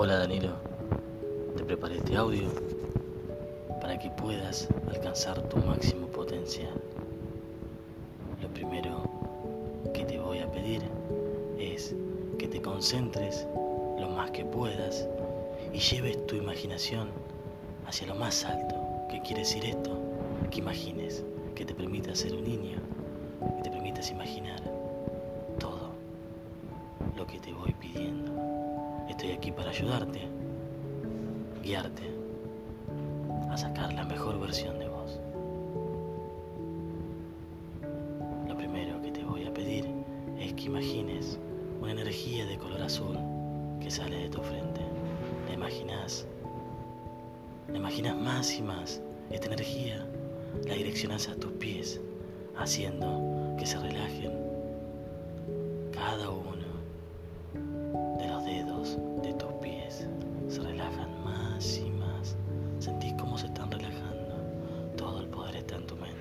Hola Danilo, te preparé este audio para que puedas alcanzar tu máximo potencial. Lo primero que te voy a pedir es que te concentres lo más que puedas y lleves tu imaginación hacia lo más alto. ¿Qué quiere decir esto? Que imagines, que te permita ser un niño, que te permitas imaginar todo lo que te voy pidiendo. Aquí para ayudarte, guiarte a sacar la mejor versión de vos. Lo primero que te voy a pedir es que imagines una energía de color azul que sale de tu frente. La imaginas, la imaginas más y más. Esta energía la direccionas a tus pies, haciendo que se relajen cada uno ada tentu men